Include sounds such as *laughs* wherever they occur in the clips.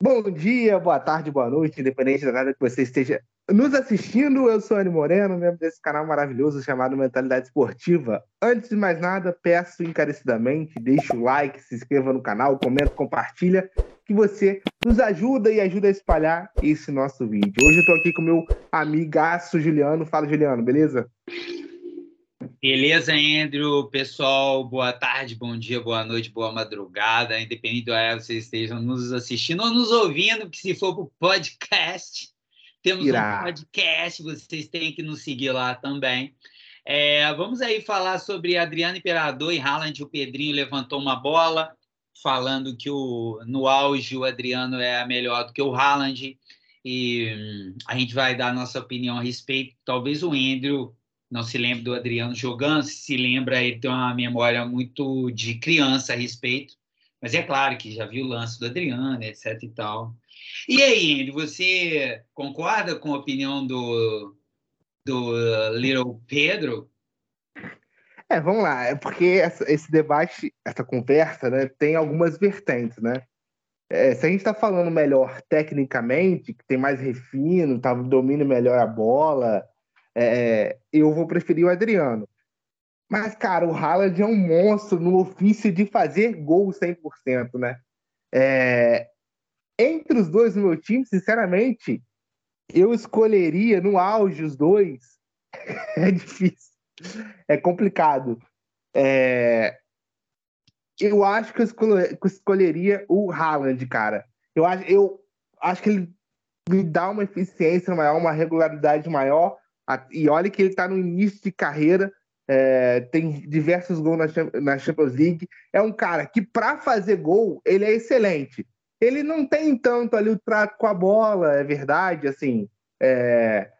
Bom dia, boa tarde, boa noite, independente da hora que você esteja nos assistindo. Eu sou Anny Moreno, membro desse canal maravilhoso chamado Mentalidade Esportiva. Antes de mais nada, peço encarecidamente, deixe o like, se inscreva no canal, comenta, compartilha, que você nos ajuda e ajuda a espalhar esse nosso vídeo. Hoje eu estou aqui com meu amigaço Juliano. Fala, Juliano, beleza? Beleza, Andrew? Pessoal, boa tarde, bom dia, boa noite, boa madrugada, independente do horário que vocês estejam nos assistindo ou nos ouvindo, que se for para o podcast, temos Irá. um podcast, vocês têm que nos seguir lá também. É, vamos aí falar sobre Adriano Imperador e Haaland. O Pedrinho levantou uma bola, falando que o, no auge o Adriano é melhor do que o Haaland. E hum, a gente vai dar a nossa opinião a respeito. Talvez o Andrew não se lembra do Adriano jogando, se lembra, ele tem uma memória muito de criança a respeito, mas é claro que já viu o lance do Adriano, etc e tal. E aí, Andy, você concorda com a opinião do, do Little Pedro? É, vamos lá, é porque essa, esse debate, essa conversa, né, tem algumas vertentes, né? É, se a gente está falando melhor tecnicamente, que tem mais refino, tá, domina melhor a bola, é, eu vou preferir o Adriano. Mas, cara, o Haaland é um monstro no ofício de fazer gol 100%, né? É, entre os dois no meu time, sinceramente, eu escolheria no auge os dois. *laughs* é difícil. É complicado. É, eu acho que eu, escolheria o Haaland, cara. Eu acho, eu acho que ele me dá uma eficiência maior, uma regularidade maior e olha que ele está no início de carreira, é, tem diversos gols na, Champions League. É um cara que, para fazer gol, ele é excelente. Ele não tem tanto ali o trato com a bola, é verdade, assim. É,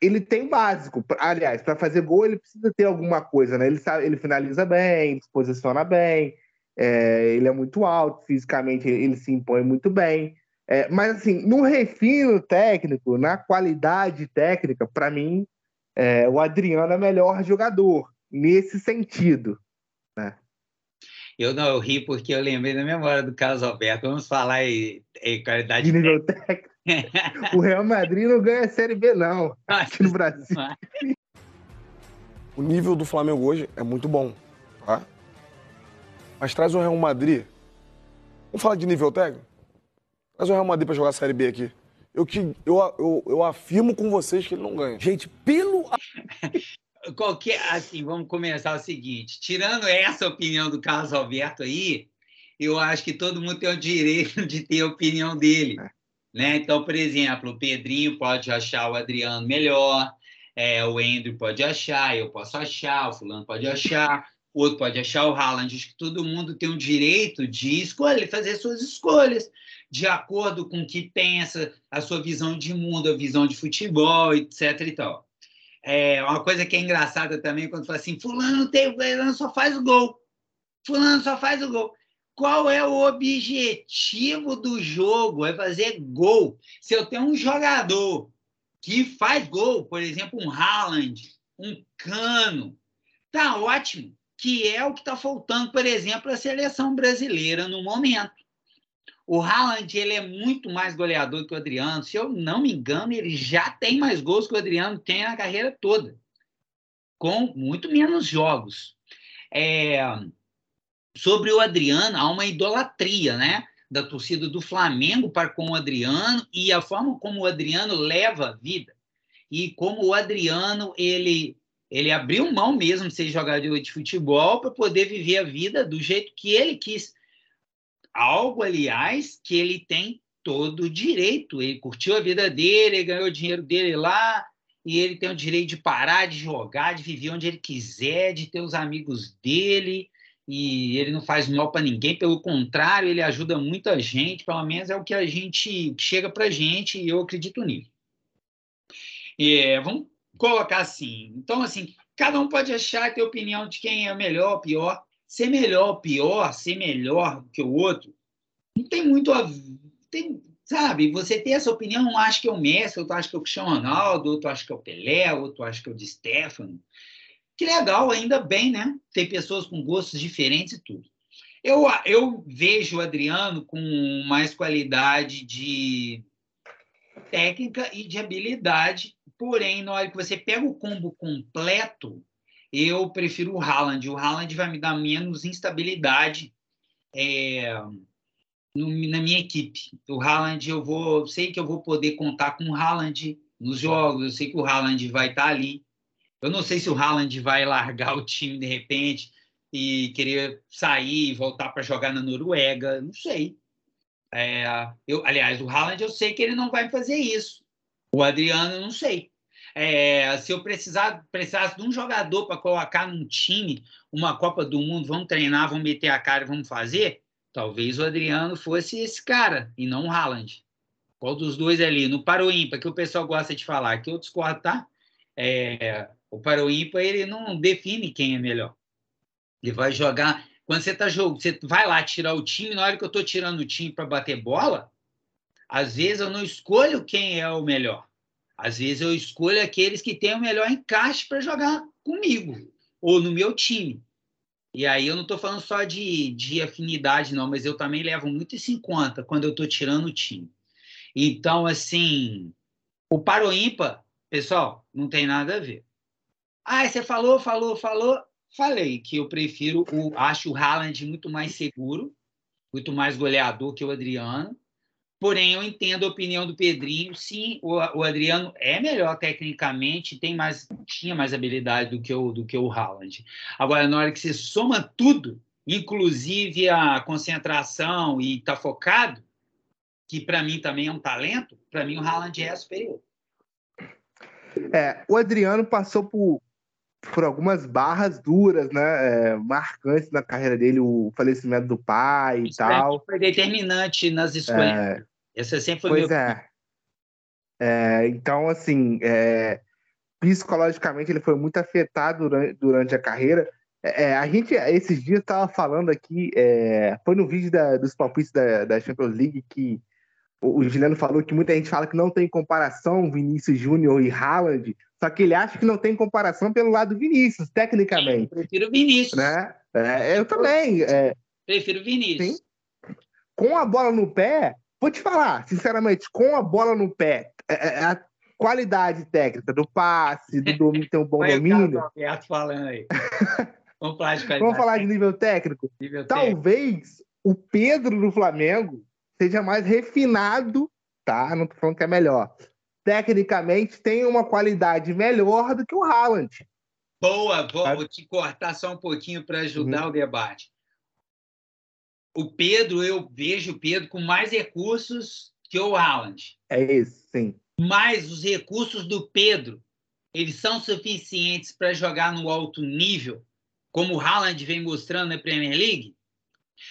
ele tem básico. Aliás, para fazer gol, ele precisa ter alguma coisa, né? Ele, sabe, ele finaliza bem, ele se posiciona bem, é, ele é muito alto, fisicamente ele, se impõe muito bem. É, mas, assim, no refino técnico, na qualidade técnica, para mim, é, o Adriano é melhor jogador, nesse sentido. Né? Eu não eu ri porque eu lembrei da memória do Carlos Alberto. Vamos falar em, em qualidade de nível técnico. *laughs* o Real Madrid não ganha a Série B, não, aqui no Brasil. O nível do Flamengo hoje é muito bom, tá? Mas traz o Real Madrid. Vamos falar de nível técnico? Mas o Real Madrid para jogar a Série B aqui. Eu, te, eu, eu, eu afirmo com vocês que ele não ganha. Gente, pelo. *laughs* Qualquer. Assim, vamos começar o seguinte: tirando essa opinião do Carlos Alberto aí, eu acho que todo mundo tem o direito de ter a opinião dele. É. Né? Então, por exemplo, o Pedrinho pode achar o Adriano melhor, é, o Andrew pode achar, eu posso achar, o fulano pode achar, o outro pode achar o Haaland. Acho que todo mundo tem o direito de escolher, fazer suas escolhas de acordo com o que pensa, a sua visão de mundo, a visão de futebol, etc. e tal. É uma coisa que é engraçada também quando fala assim: Fulano, tem, Fulano só faz o gol. Fulano só faz o gol. Qual é o objetivo do jogo? É fazer gol. Se eu tenho um jogador que faz gol, por exemplo, um Haaland, um Cano, tá ótimo. Que é o que está faltando, por exemplo, a seleção brasileira no momento. O Haaland ele é muito mais goleador que o Adriano. Se eu não me engano, ele já tem mais gols que o Adriano tem na carreira toda, com muito menos jogos. É... Sobre o Adriano, há uma idolatria, né? Da torcida do Flamengo para com o Adriano e a forma como o Adriano leva a vida e como o Adriano ele ele abriu mão mesmo de ser jogador de futebol para poder viver a vida do jeito que ele quis Algo, aliás, que ele tem todo o direito. Ele curtiu a vida dele, ele ganhou o dinheiro dele lá, e ele tem o direito de parar de jogar, de viver onde ele quiser, de ter os amigos dele, e ele não faz mal para ninguém, pelo contrário, ele ajuda muita gente, pelo menos é o que a gente chega para a gente, e eu acredito nisso. É, vamos colocar assim. Então, assim, cada um pode achar ter opinião de quem é melhor ou pior ser melhor ou pior, ser melhor que o outro, não tem muito a tem, sabe, você tem essa opinião, um acha que é o Messi, outro acha que é o Cristiano Ronaldo, outro acha que é o Pelé, outro acha que é o de Stefano. Que legal, ainda bem, né? Tem pessoas com gostos diferentes e tudo. Eu, eu vejo o Adriano com mais qualidade de técnica e de habilidade, porém, na hora que você pega o combo completo, eu prefiro o Haaland. O Haaland vai me dar menos instabilidade é, no, na minha equipe. O Haaland, eu vou, sei que eu vou poder contar com o Haaland nos jogos, eu sei que o Haaland vai estar ali. Eu não sei se o Haaland vai largar *laughs* o time de repente e querer sair e voltar para jogar na Noruega, não sei. É, eu, aliás, o Haaland eu sei que ele não vai fazer isso. O Adriano, não sei. É, se eu precisar, precisasse de um jogador para colocar num time, uma Copa do Mundo, vamos treinar, vamos meter a cara, vamos fazer, talvez o Adriano fosse esse cara e não o Haaland. Qual dos dois ali? No Paro Ímpar, que o pessoal gosta de falar, que eu discordo, tá? É, o Paro Ímpar, ele não define quem é melhor. Ele vai jogar. Quando você tá jogando, você vai lá tirar o time, na hora que eu estou tirando o time para bater bola, às vezes eu não escolho quem é o melhor. Às vezes eu escolho aqueles que têm o melhor encaixe para jogar comigo ou no meu time. E aí eu não estou falando só de, de afinidade, não, mas eu também levo muito isso em conta quando eu estou tirando o time. Então, assim, o paro ímpar, pessoal, não tem nada a ver. Ah, você falou, falou, falou falei que eu prefiro o acho o Haaland muito mais seguro, muito mais goleador que o Adriano. Porém, eu entendo a opinião do Pedrinho. Sim, o, o Adriano é melhor tecnicamente, tem mais, tinha mais habilidade do que o do que o Haaland. Agora, na hora que você soma tudo, inclusive a concentração e está focado, que para mim também é um talento, para mim o Haaland é superior. É, o Adriano passou por por algumas barras duras, né, é, marcantes na carreira dele, o falecimento do pai e tal. Foi determinante nas escolhas. É, Esse sempre foi pois meu... é. é. Então, assim, é, psicologicamente ele foi muito afetado durante, durante a carreira. É, é, a gente, esses dias, estava falando aqui, foi no vídeo da, dos palpites da, da Champions League que o Juliano falou que muita gente fala que não tem comparação Vinícius Júnior e Haaland, só que ele acha que não tem comparação pelo lado Vinícius, tecnicamente. Eu prefiro Vinícius. Né? É, eu também. É... Prefiro Vinícius. Sim. Com a bola no pé, vou te falar, sinceramente, com a bola no pé, é, é, a qualidade técnica do passe, do domínio, tem um bom domínio. O falando aí. *laughs* Vamos falar de Vamos falar de nível técnico. Nível Talvez técnico. o Pedro do Flamengo seja mais refinado, tá? Não tô falando que é melhor. Tecnicamente tem uma qualidade melhor do que o Haaland. Boa, vou, vou te cortar só um pouquinho para ajudar uhum. o debate. O Pedro, eu vejo o Pedro com mais recursos que o Haaland. É isso, sim. Mas os recursos do Pedro, eles são suficientes para jogar no alto nível, como o Haaland vem mostrando na Premier League?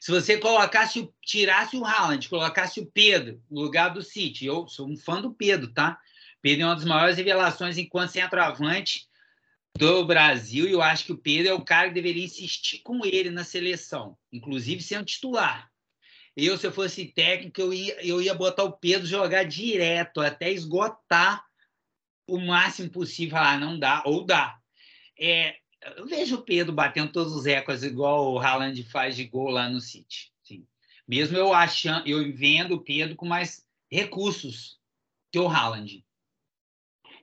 Se você colocasse, tirasse o Haaland, colocasse o Pedro no lugar do City, eu sou um fã do Pedro, tá? Pedro é uma das maiores revelações enquanto centroavante do Brasil e eu acho que o Pedro é o cara que deveria insistir com ele na seleção, inclusive sendo titular. Eu, se eu fosse técnico, eu ia, eu ia botar o Pedro jogar direto, até esgotar o máximo possível. Ah, não dá, ou dá. É, eu vejo o Pedro batendo todos os recordes igual o Haaland faz de gol lá no City. Sim. Mesmo eu achando, eu vendo o Pedro com mais recursos que o Haaland.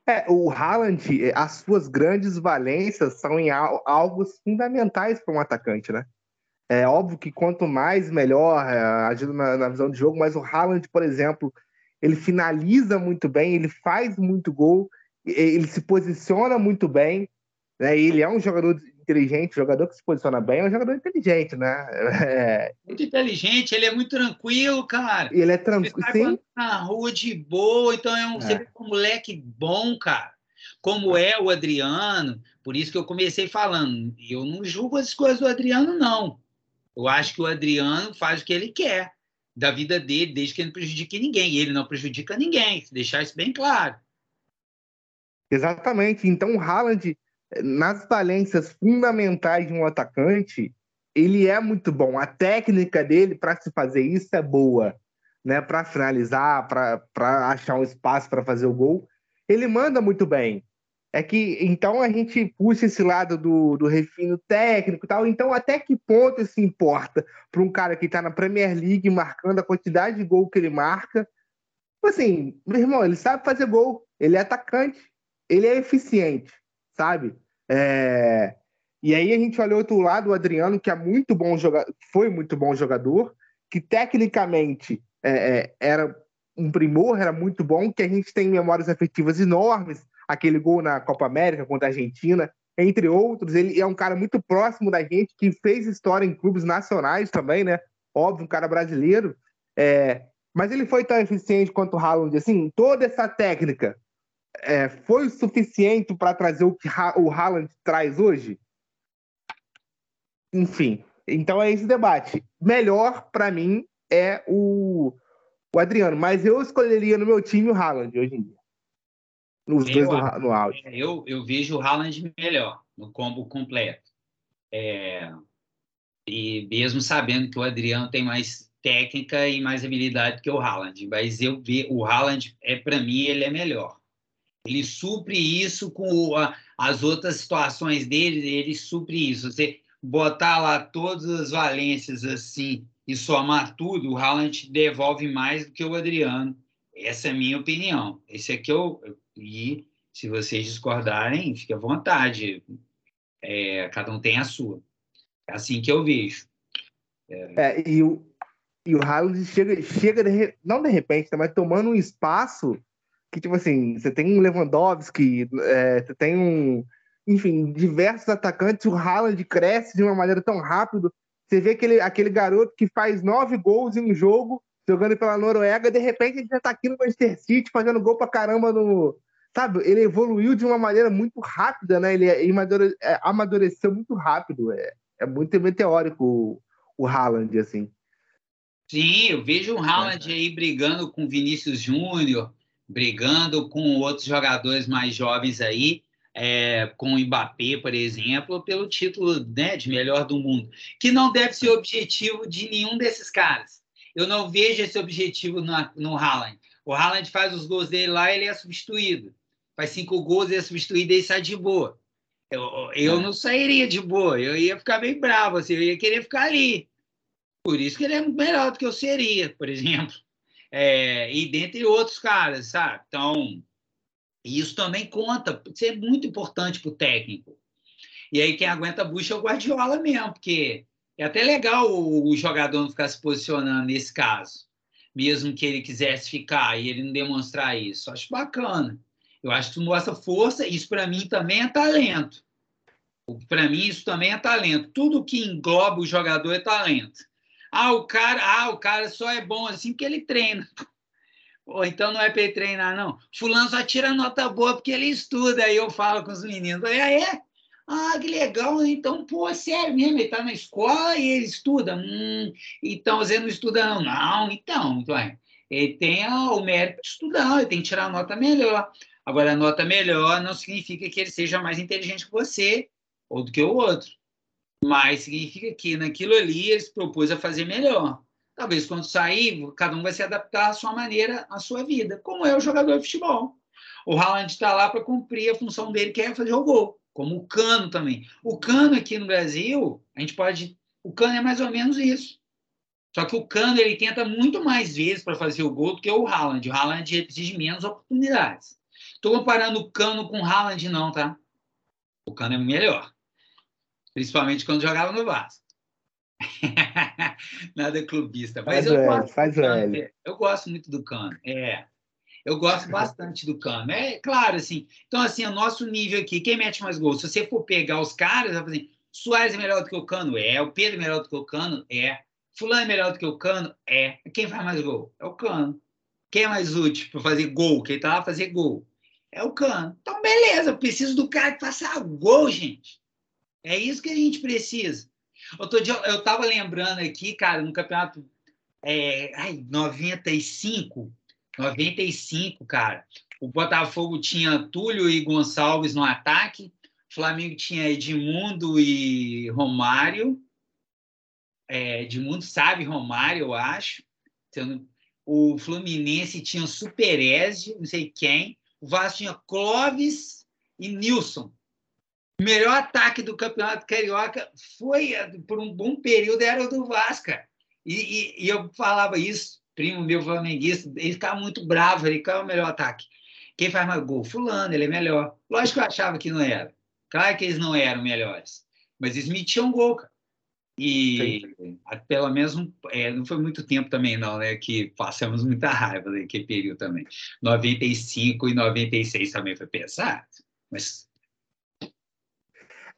É, o Haaland, é, as suas grandes valências são em alvos fundamentais para um atacante, né? É óbvio que quanto mais melhor é, na, na, visão de jogo, mas o Haaland, por exemplo, ele finaliza muito bem, ele faz muito gol, ele se posiciona muito bem. Né? ele é um jogador inteligente, jogador que se posiciona bem, é um jogador inteligente, né? *laughs* É... Muito inteligente, ele é muito tranquilo, cara. Ele é tranquilo, sim. Na rua de boa, então é um, é. um moleque bom, cara. Como é o Adriano, por isso que eu comecei falando, eu não julgo as coisas do Adriano, não. Eu acho que o Adriano faz o que ele quer da vida dele, desde que ele não prejudique ninguém. E ele não prejudica ninguém, deixar isso bem claro. Exatamente. Então o Haaland nas valências fundamentais de um atacante, ele é muito bom. A técnica dele para se fazer isso é boa, né? Para finalizar, para achar um espaço para fazer o gol, ele manda muito bem. É que então a gente puxa esse lado do, do refino técnico tal. Então, até que ponto isso importa para um cara que está na Premier League marcando a quantidade de gol que ele marca? Assim, meu irmão, ele sabe fazer gol, ele é atacante, ele é eficiente, sabe? É... E aí a gente olha outro lado, o Adriano, que é muito bom jogador, foi muito bom jogador, que tecnicamente é, é, era um primor, era muito bom, que a gente tem memórias afetivas enormes, aquele gol na Copa América contra a Argentina, entre outros. Ele é um cara muito próximo da gente, que fez história em clubes nacionais também, né? Óbvio, um cara brasileiro. É... Mas ele foi tão eficiente quanto o Haaland, assim, toda essa técnica é, foi o suficiente para trazer o que o Haaland traz hoje? Enfim, então é esse debate. Melhor, para mim, é o, o Adriano, mas eu escolheria no meu time o Haaland hoje em dia. Os eu, dois no, no auge. É, eu, eu vejo o Haaland melhor, no combo completo. É, e mesmo sabendo que o Adriano tem mais técnica e mais habilidade que o Haaland, mas eu vi o Haaland é para mim ele é melhor. Ele supre isso com a, as outras situações dele, ele supre isso. Você botar lá todas as valências assim e somar tudo, o Haaland devolve mais do que o Adriano. Essa é a minha opinião. Esse aqui eu e se vocês discordarem, fique à vontade. É, cada um tem a sua. É assim que eu vejo. É, é e o e o Haaland chega, chega de, não de repente, mas tomando um espaço que, tipo assim, você tem um Lewandowski, é, você tem um, enfim, diversos atacantes, o Haaland cresce de uma maneira tão rápido. Você vê aquele, aquele garoto que faz nove gols em um jogo, jogando pela Noruega, de repente ele já tá aqui no Manchester City, fazendo gol pra caramba no. Sabe, ele evoluiu de uma maneira muito rápida, né? Ele é, amadureceu muito rápido. É, é muito meteórico o, o Haaland, assim. Sim, eu vejo o Haaland é. aí brigando com Vinícius Júnior, brigando com outros jogadores mais jovens aí é, com o Mbappé, por exemplo, pelo título né, de melhor do mundo, que não deve ser objetivo de nenhum desses caras. Eu não vejo esse objetivo no, no Haaland. O Haaland faz os gols dele lá, ele é substituído. Faz cinco gols, ele é substituído e sai de boa. Eu, eu é. não sairia de boa, eu ia ficar bem bravo, assim, eu ia querer ficar ali. Por isso que ele é melhor do que eu seria, por exemplo. É, e dentre outros caras, sabe? Então, isso também conta, isso é muito importante para o técnico. E aí quem aguenta a bucha é o Guardiola mesmo, porque é até legal o, jogador não ficar se posicionando nesse caso, mesmo que ele quisesse ficar e ele não demonstrar isso. Acho bacana. Eu acho que mostra força, isso para mim também é talento. Para mim isso também é talento. Tudo que engloba o jogador é talento. Ah, o cara, ah, o cara só é bom assim porque ele treina. Ou então não é para ele treinar, não. Fulano só tira nota boa porque ele estuda. Aí eu falo com os meninos. Aí, ah, é? Ah, que legal. Então, pô, sério mesmo, ele está na escola e ele estuda. Hum, então você não estuda, não. Não, então, é. ele tem o mérito de estudar, ele tem que tirar a nota melhor. Agora, a nota melhor não significa que ele seja mais inteligente que você ou do que o outro. Mas significa que naquilo ali ele se propôs a fazer melhor. Talvez quando sair, cada um vai se adaptar à sua maneira, à sua vida, como é o jogador de futebol. O Haaland está lá para cumprir a função dele, que é fazer o gol, como o Cano também. O Cano aqui no Brasil, a gente pode. O Cano é mais ou menos isso. Só que o Cano ele tenta muito mais vezes para fazer o gol do que o Haaland. O Haaland exige menos oportunidades. Estou comparando o Cano com o Haaland, não, tá? O Cano é melhor. Principalmente quando jogava no Vasco. *laughs* Nada clubista. Mas faz eu, velho, gosto faz velho. eu gosto muito do Cano. É. Eu gosto bastante do Cano. É claro, assim. Então, assim, o nosso nível aqui, quem mete mais gols? Se você for pegar os caras, vai fazer. Soares é melhor do que o Cano? É. O Pedro é melhor do que o Cano? É. Fulano é melhor do que o Cano? É. Quem faz mais gol? É o Cano. Quem é mais útil para fazer gol? Quem tá lá fazer gol? É o Cano. Então, beleza, eu preciso do cara que faça gol, gente. É isso que a gente precisa. Outro dia eu estava lembrando aqui, cara, no campeonato é, ai, 95, 95, cara. O Botafogo tinha Túlio e Gonçalves no ataque, Flamengo tinha Edmundo e Romário. É, Edmundo sabe Romário, eu acho. O Fluminense tinha Supereze, não sei quem. O Vasco tinha Clóvis e Nilson. Melhor ataque do Campeonato Carioca foi, por um bom período, era o do Vasco. E, e, e eu falava isso, primo meu flamenguista, ele ficava muito bravo, ele qual é o melhor ataque? Quem faz mais gol? Fulano, ele é melhor. Lógico que eu achava que não era. Claro que eles não eram melhores. Mas eles metiam gol, cara. E pelo menos é, não foi muito tempo também, não, né? Que passamos muita raiva naquele período também. 95 e 96 também foi pesado. Mas.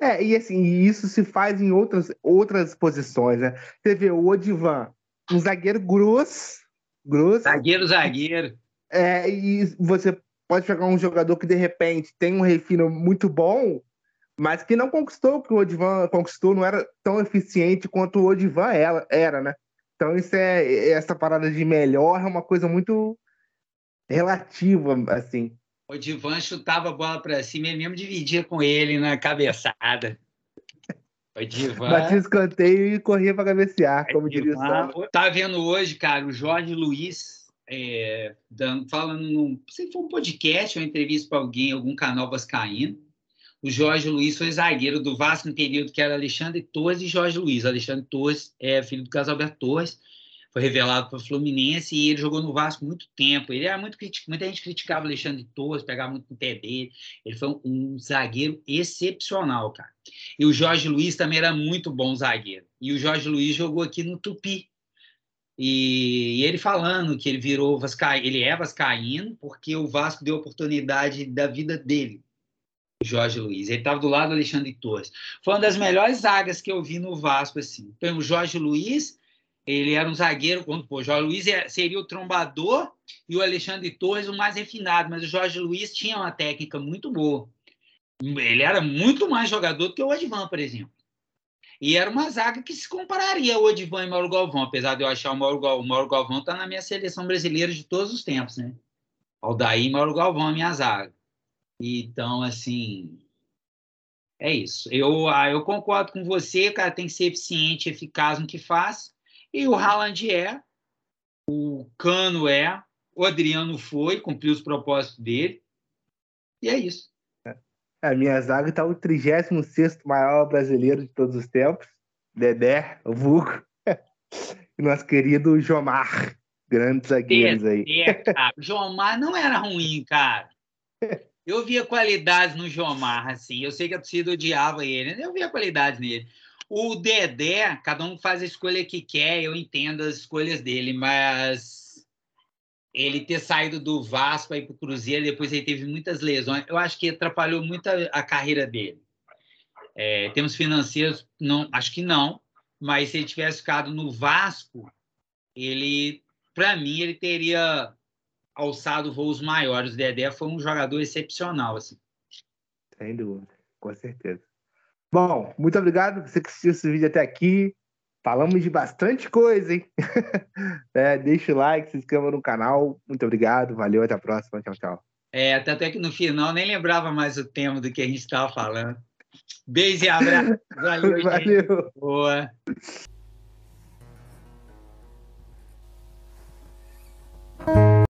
É, e assim, isso se faz em outras, outras posições, né? Você vê o Odivan, um zagueiro grosso. grosso zagueiro, zagueiro. É, e você pode pegar um jogador que de repente tem um refino muito bom, mas que não conquistou o que o Odivan conquistou, não era tão eficiente quanto o Odivan era, era né? Então isso é essa parada de melhor é uma coisa muito relativa, assim. O Odivan chutava a bola para cima e mesmo dividia com ele na cabeçada. O Divan... Batia escanteio e corria para cabecear, como diria o Tá vendo hoje, cara, o Jorge Luiz é, dando, falando num, se for um podcast, uma entrevista para alguém, algum canal vascaíno. O Jorge Luiz foi zagueiro do Vasco no período que era Alexandre Torres e Jorge Luiz. Alexandre Torres é filho do Casalberto Torres, foi revelado para o Fluminense e ele jogou no Vasco muito tempo. Ele era muito criticado, muita gente criticava o Alexandre Torres, pegava muito no pé dele. Ele foi um, zagueiro excepcional, cara. E o Jorge Luiz também era muito bom zagueiro. E o Jorge Luiz jogou aqui no Tupi, e, e ele falando que ele virou vascaíno, ele é vascaíno porque o Vasco deu oportunidade da vida dele, Jorge Luiz. Ele estava do lado do Alexandre Torres. Foi uma das melhores zagas que eu vi no Vasco assim. Então, o Jorge Luiz, ele era um zagueiro, quando o Jorge Luiz é, seria o trombador e o Alexandre Torres o mais refinado, mas o Jorge Luiz tinha uma técnica muito boa. Ele era muito mais jogador do que o Advan, por exemplo. E era uma zaga que se compararia ao Odivan e Mauro Galvão, apesar de eu achar o Mauro, o Mauro Galvão está na minha seleção brasileira de todos os tempos, né? Aldair e Mauro Galvão a minha zaga. Então, assim, é isso. Eu, ah, eu concordo com você, cara, tem que ser eficiente, eficaz no que faz. E o Haaland é, o Cano é, o Adriano foi, cumpriu os propósitos dele. E é isso. A minha zaga está o 36 maior brasileiro de todos os tempos. Dedé, o Vulco. *laughs* e nosso querido Jomar. Grandes zagueiros aí. É, cara. Jomar não era ruim, cara. Eu via qualidades no Jomar, assim. Eu sei que a torcida odiava ele. Eu via qualidades nele. O Dedé, cada um faz a escolha que quer, eu entendo as escolhas dele, mas ele ter saído do Vasco ir para o Cruzeiro, depois ele teve muitas lesões, eu acho que atrapalhou muito a, a carreira dele. É, termos financeiros, não, acho que não, mas se ele tivesse ficado no Vasco, ele, para mim, ele teria alçado voos maiores. O Dedé foi um jogador excepcional, assim. Sem dúvida, com certeza. Bom, muito obrigado você que assistiu esse vídeo até aqui. Falamos de bastante coisa, hein? *laughs* é, deixa o like, se inscreva no canal. Muito obrigado, valeu, até a próxima. Tchau, tchau. É, até que no final nem lembrava mais o tema do que a gente estava falando. Beijo e abraço. Valeu, *laughs* valeu. Gente. Boa.